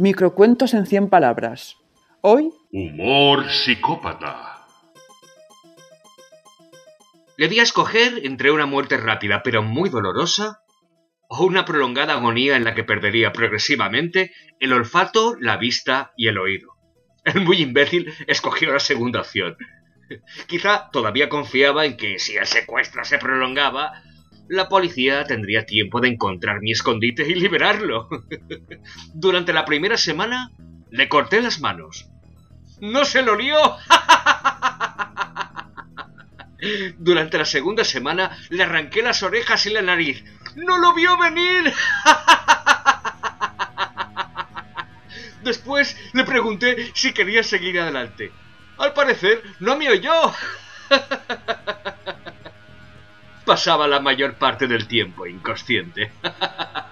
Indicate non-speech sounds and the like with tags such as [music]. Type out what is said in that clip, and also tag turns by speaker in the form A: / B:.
A: Microcuentos en 100 palabras. Hoy,
B: Humor psicópata.
C: Le di a escoger entre una muerte rápida pero muy dolorosa o una prolongada agonía en la que perdería progresivamente el olfato, la vista y el oído. El muy imbécil escogió la segunda opción. Quizá todavía confiaba en que si el secuestro se prolongaba, la policía tendría tiempo de encontrar mi escondite y liberarlo. [laughs] Durante la primera semana le corté las manos. ¡No se lo lió! [laughs] Durante la segunda semana le arranqué las orejas y la nariz. ¡No lo vio venir! [laughs] Después le pregunté si quería seguir adelante. Al parecer no me oyó. Pasaba la mayor parte del tiempo inconsciente. [laughs]